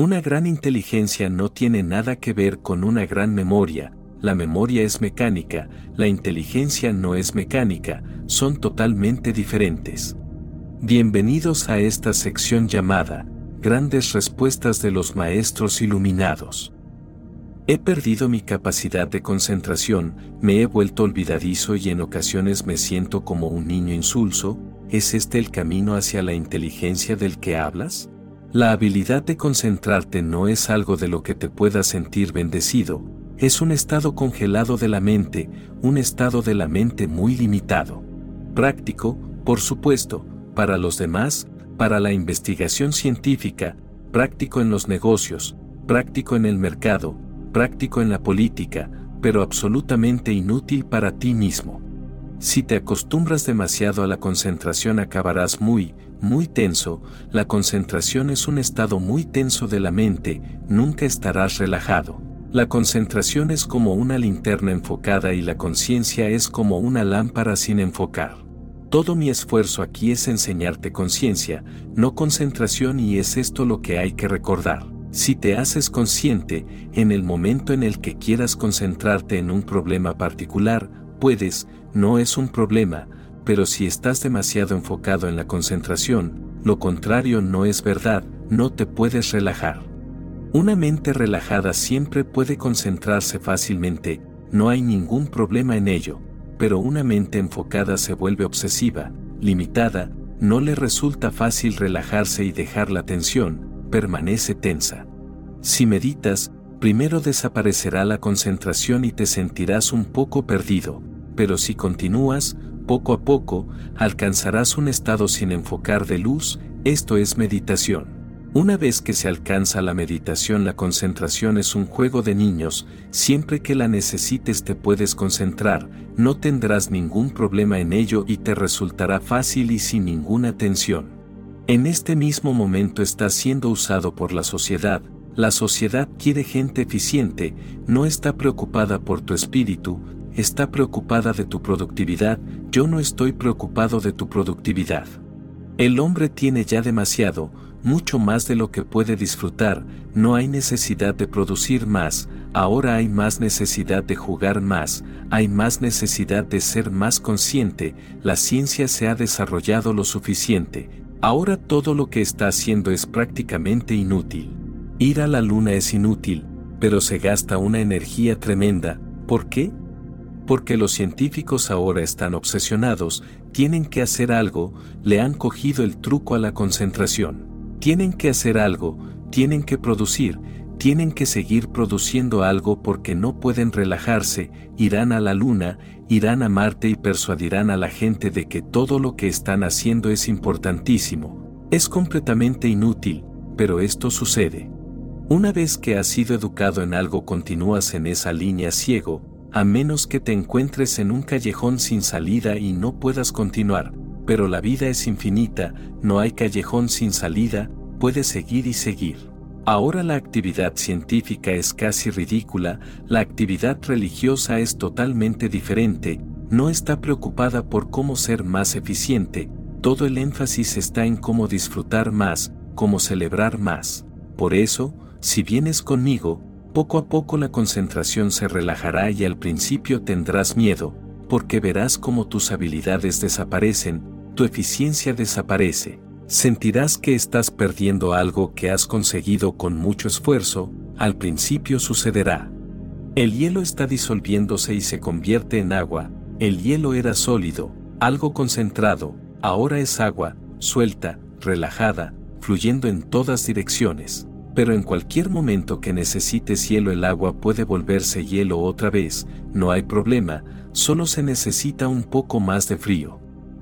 Una gran inteligencia no tiene nada que ver con una gran memoria, la memoria es mecánica, la inteligencia no es mecánica, son totalmente diferentes. Bienvenidos a esta sección llamada, Grandes Respuestas de los Maestros Iluminados. He perdido mi capacidad de concentración, me he vuelto olvidadizo y en ocasiones me siento como un niño insulso, ¿es este el camino hacia la inteligencia del que hablas? La habilidad de concentrarte no es algo de lo que te puedas sentir bendecido, es un estado congelado de la mente, un estado de la mente muy limitado. Práctico, por supuesto, para los demás, para la investigación científica, práctico en los negocios, práctico en el mercado, práctico en la política, pero absolutamente inútil para ti mismo. Si te acostumbras demasiado a la concentración acabarás muy, muy tenso, la concentración es un estado muy tenso de la mente, nunca estarás relajado. La concentración es como una linterna enfocada y la conciencia es como una lámpara sin enfocar. Todo mi esfuerzo aquí es enseñarte conciencia, no concentración y es esto lo que hay que recordar. Si te haces consciente, en el momento en el que quieras concentrarte en un problema particular, puedes, no es un problema, pero si estás demasiado enfocado en la concentración, lo contrario no es verdad, no te puedes relajar. Una mente relajada siempre puede concentrarse fácilmente, no hay ningún problema en ello, pero una mente enfocada se vuelve obsesiva, limitada, no le resulta fácil relajarse y dejar la tensión, permanece tensa. Si meditas, primero desaparecerá la concentración y te sentirás un poco perdido, pero si continúas, poco a poco, alcanzarás un estado sin enfocar de luz, esto es meditación. Una vez que se alcanza la meditación la concentración es un juego de niños, siempre que la necesites te puedes concentrar, no tendrás ningún problema en ello y te resultará fácil y sin ninguna tensión. En este mismo momento estás siendo usado por la sociedad, la sociedad quiere gente eficiente, no está preocupada por tu espíritu, está preocupada de tu productividad, yo no estoy preocupado de tu productividad. El hombre tiene ya demasiado, mucho más de lo que puede disfrutar, no hay necesidad de producir más, ahora hay más necesidad de jugar más, hay más necesidad de ser más consciente, la ciencia se ha desarrollado lo suficiente, ahora todo lo que está haciendo es prácticamente inútil. Ir a la luna es inútil, pero se gasta una energía tremenda, ¿por qué? Porque los científicos ahora están obsesionados, tienen que hacer algo, le han cogido el truco a la concentración. Tienen que hacer algo, tienen que producir, tienen que seguir produciendo algo porque no pueden relajarse, irán a la luna, irán a Marte y persuadirán a la gente de que todo lo que están haciendo es importantísimo. Es completamente inútil, pero esto sucede. Una vez que has sido educado en algo continúas en esa línea ciego, a menos que te encuentres en un callejón sin salida y no puedas continuar, pero la vida es infinita, no hay callejón sin salida, puedes seguir y seguir. Ahora la actividad científica es casi ridícula, la actividad religiosa es totalmente diferente, no está preocupada por cómo ser más eficiente, todo el énfasis está en cómo disfrutar más, cómo celebrar más. Por eso, si vienes conmigo, poco a poco la concentración se relajará y al principio tendrás miedo, porque verás cómo tus habilidades desaparecen, tu eficiencia desaparece. Sentirás que estás perdiendo algo que has conseguido con mucho esfuerzo, al principio sucederá. El hielo está disolviéndose y se convierte en agua, el hielo era sólido, algo concentrado, ahora es agua, suelta, relajada, fluyendo en todas direcciones pero en cualquier momento que necesites hielo el agua puede volverse hielo otra vez, no hay problema, solo se necesita un poco más de frío.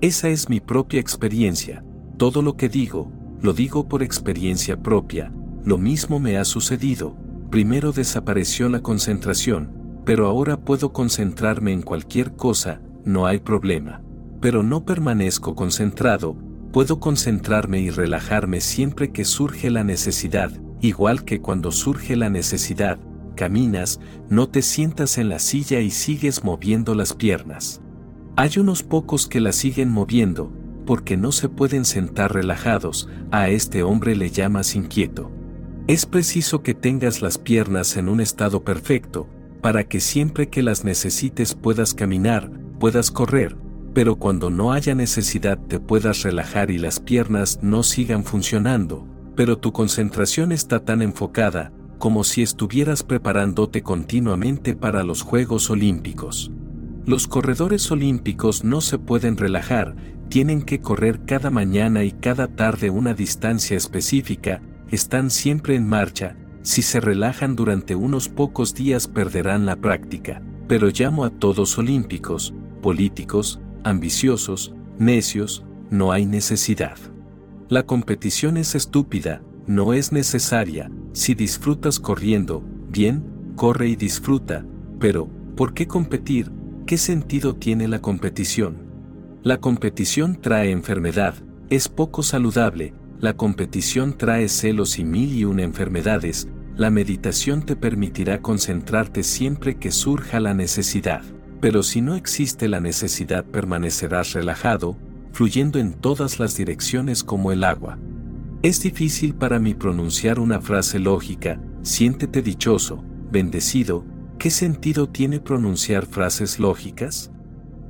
Esa es mi propia experiencia, todo lo que digo, lo digo por experiencia propia, lo mismo me ha sucedido, primero desapareció la concentración, pero ahora puedo concentrarme en cualquier cosa, no hay problema. Pero no permanezco concentrado, puedo concentrarme y relajarme siempre que surge la necesidad, igual que cuando surge la necesidad, caminas, no te sientas en la silla y sigues moviendo las piernas. Hay unos pocos que la siguen moviendo, porque no se pueden sentar relajados, a este hombre le llamas inquieto. Es preciso que tengas las piernas en un estado perfecto, para que siempre que las necesites puedas caminar, puedas correr, pero cuando no haya necesidad te puedas relajar y las piernas no sigan funcionando, pero tu concentración está tan enfocada, como si estuvieras preparándote continuamente para los Juegos Olímpicos. Los corredores olímpicos no se pueden relajar, tienen que correr cada mañana y cada tarde una distancia específica, están siempre en marcha, si se relajan durante unos pocos días perderán la práctica, pero llamo a todos olímpicos, políticos, ambiciosos, necios, no hay necesidad. La competición es estúpida, no es necesaria, si disfrutas corriendo, bien, corre y disfruta, pero, ¿por qué competir? ¿Qué sentido tiene la competición? La competición trae enfermedad, es poco saludable, la competición trae celos y mil y una enfermedades, la meditación te permitirá concentrarte siempre que surja la necesidad. Pero si no existe la necesidad permanecerás relajado, fluyendo en todas las direcciones como el agua. Es difícil para mí pronunciar una frase lógica, siéntete dichoso, bendecido, ¿qué sentido tiene pronunciar frases lógicas?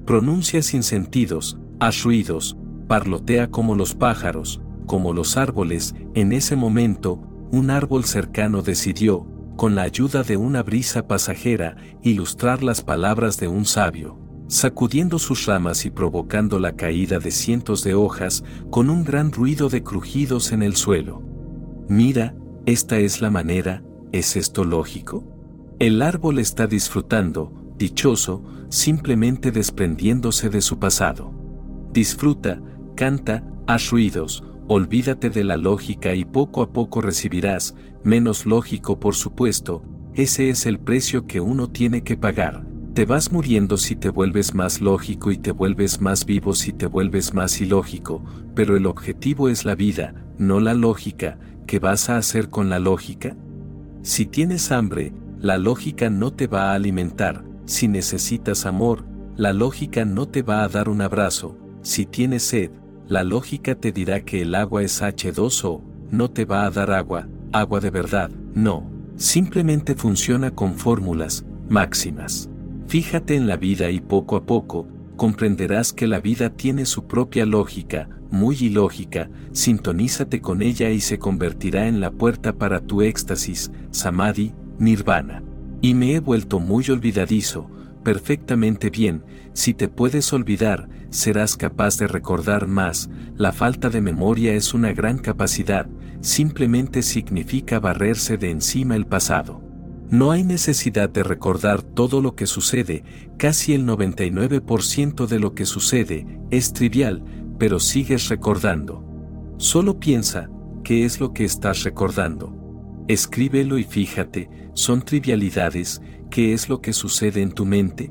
Pronuncia sin sentidos, haz ruidos, parlotea como los pájaros, como los árboles, en ese momento, un árbol cercano decidió, con la ayuda de una brisa pasajera, ilustrar las palabras de un sabio, sacudiendo sus ramas y provocando la caída de cientos de hojas, con un gran ruido de crujidos en el suelo. Mira, esta es la manera, ¿es esto lógico? El árbol está disfrutando, dichoso, simplemente desprendiéndose de su pasado. Disfruta, canta, haz ruidos, olvídate de la lógica y poco a poco recibirás, menos lógico por supuesto, ese es el precio que uno tiene que pagar. Te vas muriendo si te vuelves más lógico y te vuelves más vivo si te vuelves más ilógico, pero el objetivo es la vida, no la lógica, ¿qué vas a hacer con la lógica? Si tienes hambre, la lógica no te va a alimentar, si necesitas amor, la lógica no te va a dar un abrazo, si tienes sed, la lógica te dirá que el agua es H2O, no te va a dar agua, agua de verdad, no. Simplemente funciona con fórmulas, máximas. Fíjate en la vida y poco a poco, comprenderás que la vida tiene su propia lógica, muy ilógica, sintonízate con ella y se convertirá en la puerta para tu éxtasis, samadhi, nirvana. Y me he vuelto muy olvidadizo, perfectamente bien, si te puedes olvidar, serás capaz de recordar más, la falta de memoria es una gran capacidad, simplemente significa barrerse de encima el pasado. No hay necesidad de recordar todo lo que sucede, casi el 99% de lo que sucede es trivial, pero sigues recordando. Solo piensa, ¿qué es lo que estás recordando? Escríbelo y fíjate, son trivialidades, ¿qué es lo que sucede en tu mente?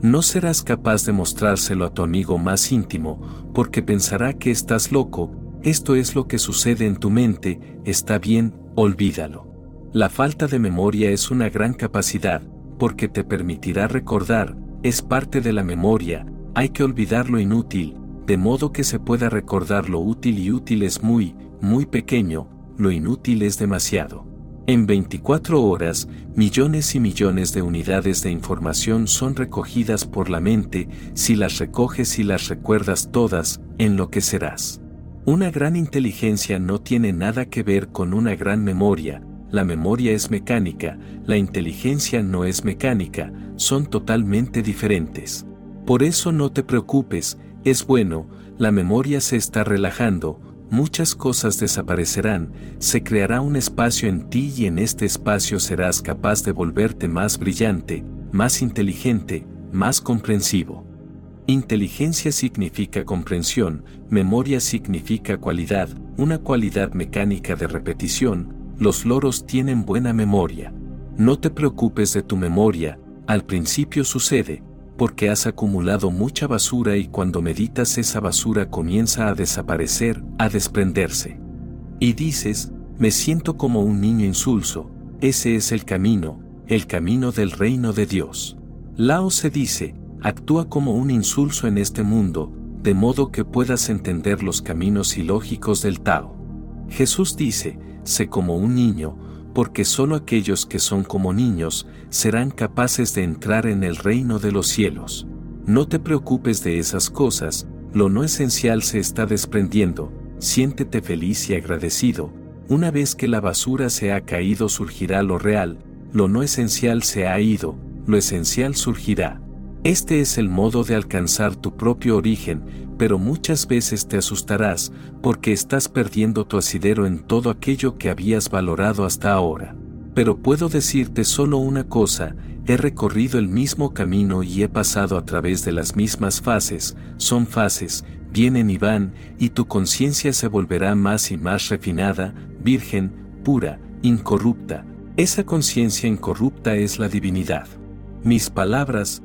No serás capaz de mostrárselo a tu amigo más íntimo, porque pensará que estás loco, esto es lo que sucede en tu mente, está bien, olvídalo. La falta de memoria es una gran capacidad, porque te permitirá recordar, es parte de la memoria, hay que olvidar lo inútil, de modo que se pueda recordar lo útil y útil es muy, muy pequeño, lo inútil es demasiado. En 24 horas, millones y millones de unidades de información son recogidas por la mente, si las recoges y las recuerdas todas, enloquecerás. Una gran inteligencia no tiene nada que ver con una gran memoria, la memoria es mecánica, la inteligencia no es mecánica, son totalmente diferentes. Por eso no te preocupes, es bueno, la memoria se está relajando, muchas cosas desaparecerán, se creará un espacio en ti y en este espacio serás capaz de volverte más brillante, más inteligente, más comprensivo. Inteligencia significa comprensión, memoria significa cualidad, una cualidad mecánica de repetición, los loros tienen buena memoria. No te preocupes de tu memoria, al principio sucede, porque has acumulado mucha basura y cuando meditas esa basura comienza a desaparecer, a desprenderse. Y dices, me siento como un niño insulso, ese es el camino, el camino del reino de Dios. Lao se dice, actúa como un insulso en este mundo, de modo que puedas entender los caminos ilógicos del Tao. Jesús dice, sé como un niño, porque solo aquellos que son como niños serán capaces de entrar en el reino de los cielos. No te preocupes de esas cosas, lo no esencial se está desprendiendo, siéntete feliz y agradecido, una vez que la basura se ha caído surgirá lo real, lo no esencial se ha ido, lo esencial surgirá. Este es el modo de alcanzar tu propio origen, pero muchas veces te asustarás porque estás perdiendo tu asidero en todo aquello que habías valorado hasta ahora. Pero puedo decirte solo una cosa, he recorrido el mismo camino y he pasado a través de las mismas fases, son fases, vienen y van, y tu conciencia se volverá más y más refinada, virgen, pura, incorrupta. Esa conciencia incorrupta es la divinidad. Mis palabras,